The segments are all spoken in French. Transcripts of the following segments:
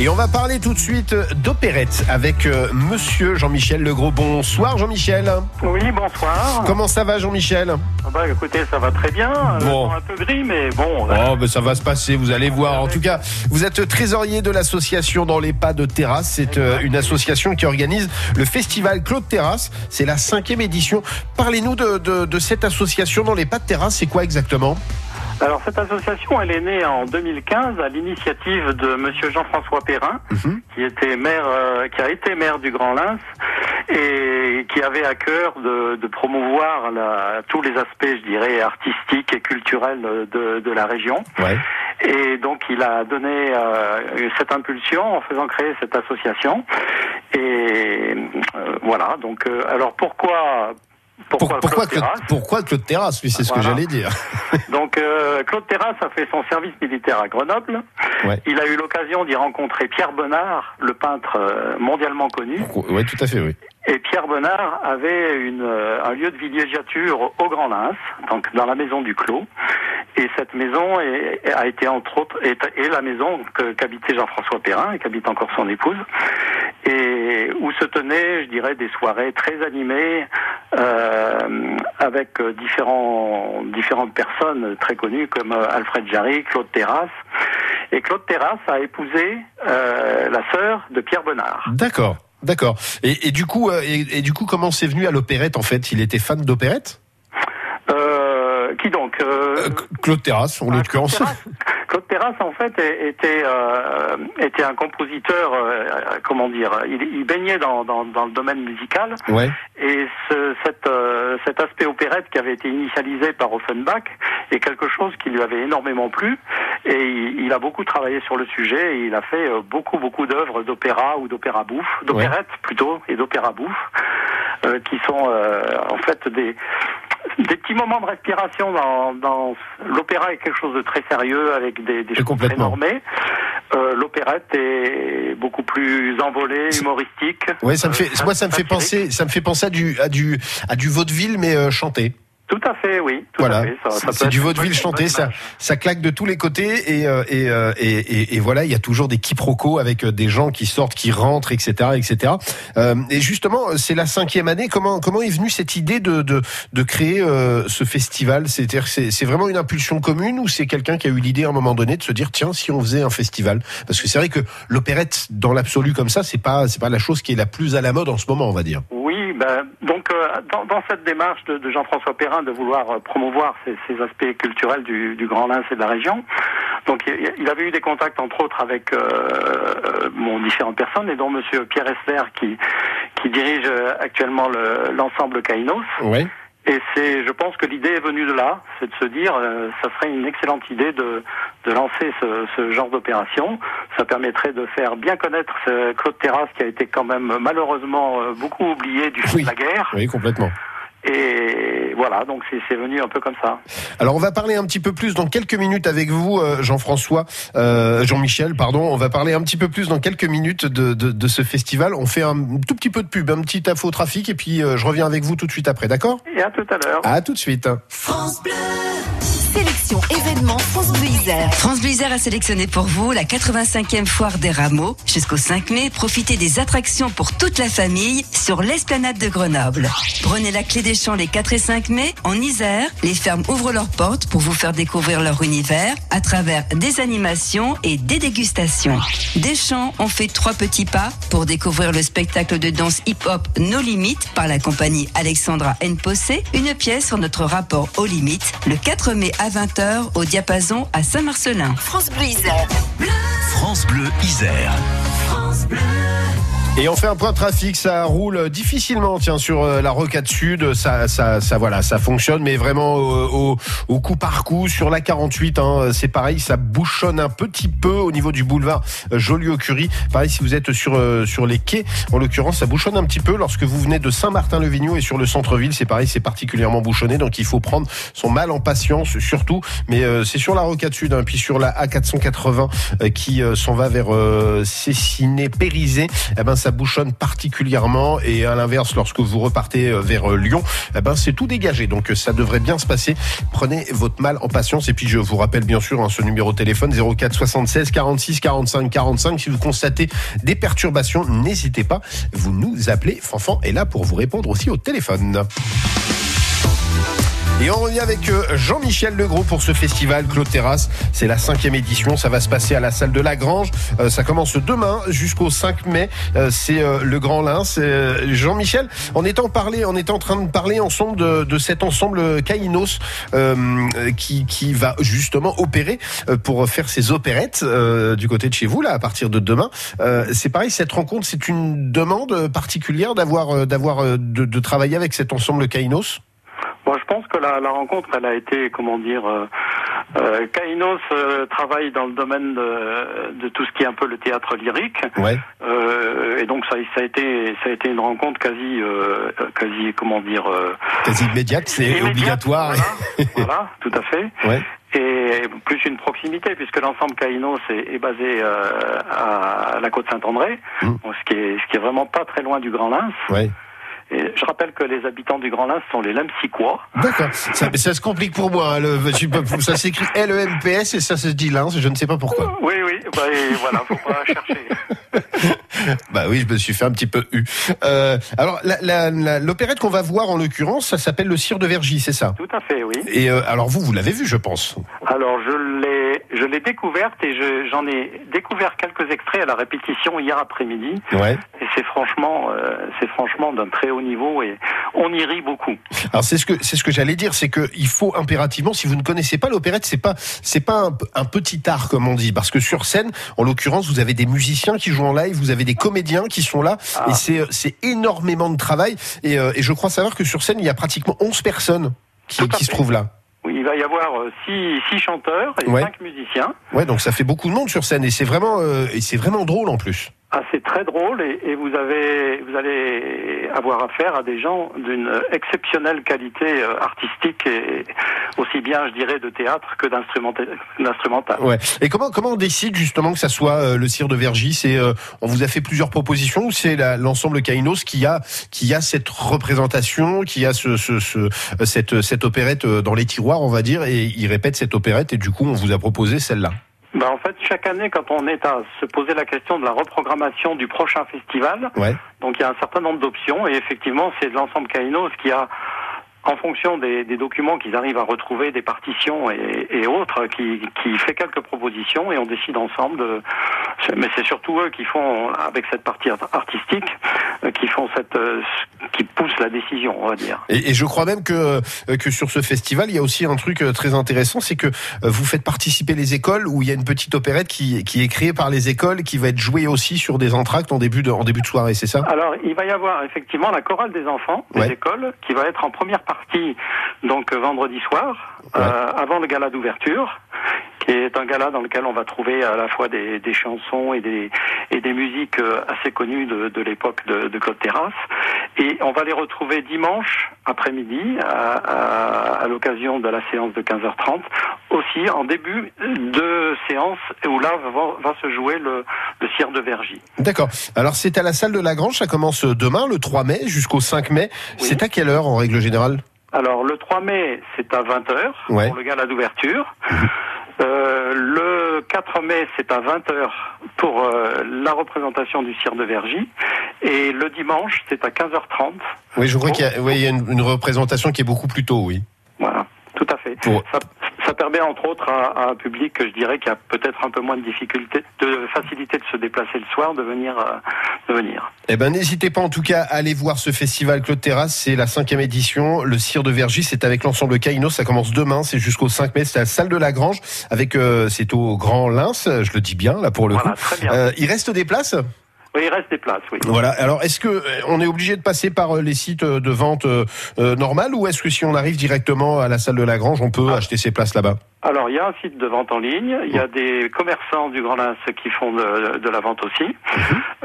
Et on va parler tout de suite d'opérette avec euh, monsieur Jean-Michel Legros. Bonsoir Jean-Michel. Oui, bonsoir. Comment ça va Jean-Michel? Ah Bah écoutez, ça va très bien. Bon. un peu gris, mais bon. Oh, ben ça va se passer, vous allez voir. En tout cas, vous êtes trésorier de l'association Dans les pas de terrasse. C'est euh, une association qui organise le festival Claude Terrasse. C'est la cinquième édition. Parlez-nous de, de- de cette association Dans les pas de terrasse. C'est quoi exactement? Alors cette association, elle est née en 2015 à l'initiative de Monsieur Jean-François Perrin, Mhm. qui était maire, euh, qui a été maire du Grand Lens et qui avait à cœur de, de promouvoir la- tous les aspects, je dirais, artistiques et culturels de, de la région. Ouais. Et donc il a donné euh, cette impulsion en faisant créer cette association. Et euh, voilà. Donc alors pourquoi pourquoi, Pour- pourquoi, Claude Claude, Terrasse pourquoi Claude Terrasse Oui, c'est ce que j'allais dire. Donc euh, Claude Terrasse a fait son service militaire à Grenoble. Ouais. Il a eu l'occasion d'y rencontrer Pierre Bonnard, le peintre euh, mondialement connu. Oui, tout à fait, oui. Et Pierre Bonnard avait une, euh, un lieu de villégiature au Grand Lens, donc dans la maison du Clos. Et cette maison est- a été entre autres est, est la maison qu'habitait Jean-François Perrin et qu'habite encore son épouse, et où se tenaient, je dirais, des soirées très animées euh, avec euh, différents différentes personnes très connues comme euh, Alfred Jarry, Claude Terrasse. Et Claude Terrasse a épousé euh, la sœur de Pierre Bonnard. D'accord, d'accord. Et, et du coup, euh, et, et du coup, comment c'est venu à l'opérette en fait? Il était fan d'opérette? Euh, qui donc? Euh, Euh, Claude Terrasse, en ah, l'occurrence. Claude Terrasse, en fait, était euh, était un compositeur. euh, comment dire Il, il baignait dans, dans, dans le domaine musical Ouais. et ce, cette, euh, cet aspect opérette qui avait été initialisé par Offenbach est quelque chose qui lui avait énormément plu et il, il a beaucoup travaillé sur le sujet et il a fait euh, beaucoup beaucoup d'œuvres d'opéra ou d'opéra bouffe, d'opérette plutôt et d'opéra bouffe euh, qui sont euh, en fait des des petits moments de respiration dans, dans l'opéra est quelque chose de très sérieux avec des, des choses très normées. Euh, L'opérette est beaucoup plus envolée, humoristique. Ouais, ça me Euh, fait, moi, ça me fait penser, ça me fait penser à du, à du, à du vaudeville, mais euh, chanté. Tout à fait, oui. Tout Voilà, c'est du vaudeville chanté, ça, ça claque de tous les côtés et euh, et, euh, et, et, et voilà, il y a toujours des quiproquos avec euh, des gens qui sortent, qui rentrent, etc., etc. Euh, et justement, c'est la cinquième année. Comment comment est venue cette idée de de, de créer euh, ce festival? C'est-à-dire, c'est c'est vraiment une impulsion commune ou c'est quelqu'un qui a eu l'idée à un moment donné de se dire tiens, si on faisait un festival? Parce que c'est vrai que l'opérette, dans l'absolu comme ça, c'est pas c'est pas la chose qui est la plus à la mode en ce moment, on va dire. Oui, ben, donc euh, dans, dans cette démarche de, de Jean-François Perrin de vouloir euh, promouvoir ces, ces aspects culturels du, du Grand Lens et de la région, donc il, il avait eu des contacts entre autres avec euh, euh, bon, différentes personnes et dont Monsieur Pierre Esler qui, qui dirige euh, actuellement le- l'ensemble Kainos. Ouais. Et c'est, je pense que l'idée est venue de là, c'est de se dire, euh, ça serait une excellente idée de, de lancer ce, ce genre d'opération. Ça permettrait de faire bien connaître ce Claude Terrasse qui a été quand même malheureusement euh, beaucoup oublié du fait Oui. de la guerre. Oui, complètement. Et voilà, donc c'est, venu un peu comme ça. Alors on va parler un petit peu plus dans quelques minutes avec vous, euh, Jean-François, euh, Jean-Michel, pardon. On va parler un petit peu plus dans quelques minutes de, de, de ce festival. On fait un tout petit peu de pub, un petit info trafic, et puis euh, je reviens avec vous tout de suite après, d'accord? Et à tout à l'heure. À tout de suite. France Bleu. France a sélectionné pour vous la 85e foire des rameaux. Jusqu'au 5 mai, profitez des attractions pour toute la famille sur l'esplanade de Grenoble. Prenez la clé des champs les 4 et 5 mai. En Isère, les fermes ouvrent leurs portes pour vous faire découvrir leur univers à travers des animations et des dégustations. Deschamps ont fait trois petits pas pour découvrir le spectacle de danse hip-hop No Limites par la compagnie Alexandra Npossé, une pièce sur notre rapport aux limites, le 4 mai à 20h au diapason à Saint-Marcelin. France Bleu Isère. France Bleu Isère. Et on fait un point de trafic, ça roule difficilement, tiens, sur euh, la rocade sud, ça, ça, ça, voilà, ça fonctionne, mais vraiment au, au, au coup par coup. Sur la 48, hein, c'est pareil, ça bouchonne un petit peu au niveau du boulevard euh, Joliot-Curie. Pareil, si vous êtes sur euh, sur les quais, en l'occurrence, ça bouchonne un petit peu lorsque vous venez de Saint-Martin-le-Vignoux et sur le centre-ville, c'est pareil, c'est particulièrement bouchonné, donc il faut prendre son mal en patience, surtout. Mais euh, c'est sur la rocade sud, hein, puis sur la A480 euh, qui euh, s'en va vers euh, Cessiné-Périsé. Eh ben, ça bouchonne particulièrement et à l'inverse, lorsque vous repartez euh, vers euh, Lyon, eh ben c'est tout dégagé. Donc euh, ça devrait bien se passer. Prenez votre mal en patience et puis je vous rappelle bien sûr hein, ce numéro de téléphone 04 76 46 45 45. Si vous constatez des perturbations, n'hésitez pas, vous nous appelez. Fanfan est là pour vous répondre aussi au téléphone. Et on revient avec euh, Jean-Michel Legros pour ce festival Claude. C'est la cinquième édition. Ça va se passer à la salle de la Grange. Euh, ça commence demain jusqu'au 5 mai. Euh, c'est le Grand Lin. Jean-Michel, on est en en train de parler ensemble de, de cet ensemble Kainos euh, qui, qui va justement opérer pour faire ses opérettes euh, du côté de chez vous là à partir de demain. Euh, c'est pareil, cette rencontre, c'est une demande particulière d'avoir d'avoir de, de travailler avec cet ensemble Kainos? Moi, je pense que la, la rencontre, elle a été, comment dire, euh, euh, Kainos euh, travaille dans le domaine de, de tout ce qui est un peu le théâtre lyrique, Ouais. euh, et donc ça, ça a été, ça a été une rencontre quasi, quasi, comment dire, Quasi immédiate, c'est obligatoire. Voilà, voilà, tout à fait. Ouais. Et plus une proximité, puisque l'ensemble Kainos est, est basé euh, à la côte Saint-André, Mm. donc ce qui est, ce qui est vraiment pas très loin du Grand Lins. Ouais. Je rappelle que les habitants du Grand Lins sont les Lemsiquois. D'accord. Ça, se complique pour moi. hein, le- ça s'écrit L-E-M-P-S et ça se dit Lins. Je ne sais pas pourquoi. Oui, oui, bah, et voilà, faut pas chercher. Bah oui, je me suis fait un petit peu eu. Euh, alors, l'opérette qu'on va voir en l'occurrence, ça s'appelle le Cire de Vergy, c'est ça? Tout à fait, oui. Et euh, alors vous, vous l'avez vu, je pense. Alors je l'ai, je l'ai découverte et je- j'en ai découvert quelques extraits à la répétition hier après-midi. Ouais. Et c'est franchement, euh, c'est franchement d'un très haut niveau et on y rit beaucoup. Alors c'est ce que c'est ce que j'allais dire, c'est que il faut impérativement, si vous ne connaissez pas l'opérette, c'est pas c'est pas un, un petit art comme on dit, parce que sur scène, en l'occurrence, vous avez des musiciens qui jouent en live, vous avez des comédiens qui sont là, Ah. et c'est c'est énormément de travail. Et, euh, et je crois savoir que sur scène, il y a pratiquement 11 personnes qui, se trouvent là. Il va y avoir euh, six, six chanteurs et Ouais. cinq musiciens. Ouais, donc ça fait beaucoup de monde sur scène, et c'est vraiment euh, et c'est vraiment drôle en plus. Ah, c'est très drôle et, et vous avez, vous allez avoir affaire à des gens d'une exceptionnelle qualité euh, artistique et aussi bien, je dirais, de théâtre que d'instrumenta- d'instrumental. Ouais. Et comment comment on décide justement que ça soit euh, le cire de Vergy? C'est euh, on vous a fait plusieurs propositions ou c'est l'ensemble Kainos qui a qui a cette représentation, qui a ce, ce, ce- cette cette opérette euh, dans les tiroirs, on va dire, et il répète cette opérette et du coup on vous a proposé celle-là? Ben, en fait, chaque année, quand on est à se poser la question de la reprogrammation du prochain festival, Ouais. donc il y a un certain nombre d'options et effectivement, c'est l'ensemble Kainos qui a en fonction des, des documents qu'ils arrivent à retrouver, des partitions et, et autres, qui, qui fait quelques propositions et on décide ensemble. De, mais c'est surtout eux qui font, avec cette partie art- artistique, qui font cette, euh, qui poussent la décision, on va dire. Et, et je crois même que euh, que sur ce festival, il y a aussi un truc euh, très intéressant, c'est que vous faites participer les écoles où il y a une petite opérette qui qui est créée par les écoles, qui va être jouée aussi sur des entractes en début de en début de soirée, c'est ça? Alors, il va y avoir effectivement la chorale des enfants des Ouais. écoles qui va être en première partie donc vendredi soir Ouais. euh, avant le gala d'ouverture qui est un gala dans lequel on va trouver à la fois des, des chansons et des et des musiques euh, assez connues de, de l'époque de, de Claude Terrasse et on va les retrouver dimanche après-midi à, à, à l'occasion de la séance de 15h30 aussi en début de séance où là va, va se jouer le, le cire de Vergy. D'accord. Alors c'est à la salle de la Grange, ça commence demain, le 3 mai, jusqu'au 5 mai. Oui. C'est à quelle heure en règle générale? Alors le 3 mai, c'est à 20h Ouais. pour le gala d'ouverture. Le 4 mai, c'est à 20h pour euh, la représentation du cire de Vergy. Et le dimanche, c'est à 15h30. Oui, je crois qu'il y a, oui, il y a une, une représentation qui est beaucoup plus tôt, oui. Voilà, tout à fait. Pour- Ça, ça permet entre autres à, à un public que je dirais qui a peut-être un peu moins de difficulté, de facilité de se déplacer le soir, de venir, euh, de. Eh ben, n'hésitez pas en tout cas à aller voir ce festival Claude Terrasse. C'est la cinquième édition. Le Cire de Vergy, c'est avec l'ensemble Kainos. Ça commence demain. C'est jusqu'au 5 mai. C'est à la salle de la Grange. Avec, euh, c'est au Grand Lins. Je le dis bien, là, pour le Voilà, coup. très bien. Euh, il reste des places? Oui, il reste des places, oui. Voilà. Alors, est-ce que euh, on est obligé de passer par euh, les sites de vente euh, euh, normales ou est-ce que si on arrive directement à la salle de la Grange, on peut Ah. acheter ses places là-bas? Alors, il y a un site de vente en ligne, il y a des commerçants du Grand Lins qui font de, de la vente aussi,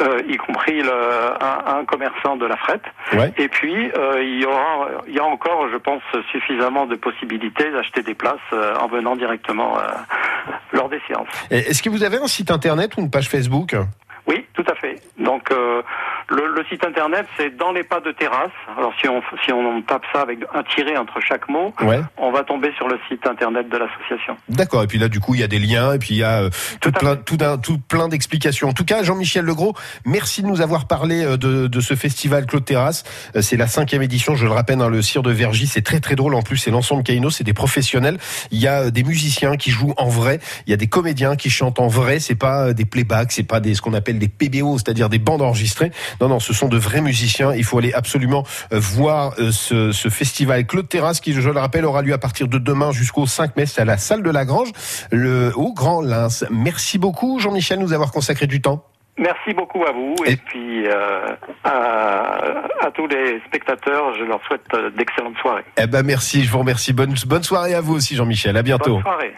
euh, y compris le, un, un commerçant de la frette. Ouais. Et puis, euh, il, y aura, il y a encore, je pense, suffisamment de possibilités d'acheter des places euh, en venant directement euh, lors des séances. Est-ce que vous avez un site internet ou une page Facebook? Oui, tout à fait. Donc, euh, Le, le site internet, c'est dans les pas de terrasse. Alors si on si on tape ça avec un tiret entre chaque mot, Ouais. on va tomber sur le site internet de l'association. D'accord. Et puis là, du coup, il y a des liens et puis il y a euh, tout, à plein, tout, un, tout plein d'explications. En tout cas, Jean-Michel Legros, merci de nous avoir parlé euh, de, de ce festival Claude Terrasse. Euh, C'est la cinquième édition, je le rappelle, hein, le Cire de Vergy. C'est très très drôle. En plus, c'est l'ensemble Caïno, c'est des professionnels. Il y a des musiciens qui jouent en vrai. Il y a des comédiens qui chantent en vrai. C'est pas des playbacks, c'est pas des ce qu'on appelle des PBO, c'est-à-dire des bandes enregistrées. Non, non, ce sont de vrais musiciens. Il faut aller absolument euh, voir euh, ce, ce festival Claude Terrasse qui, je le rappelle, aura lieu à partir de demain jusqu'au 5 mai. C'est à la salle de la Grange, le, au Grand Lens. Merci beaucoup, Jean-Michel, de nous avoir consacré du temps. Merci beaucoup à vous et, Et- puis euh, à, à tous les spectateurs, je leur souhaite d'excellentes soirées. Eh ben, merci, je vous remercie. Bonne, bonne soirée à vous aussi, Jean-Michel. À bientôt. Bonne soirée.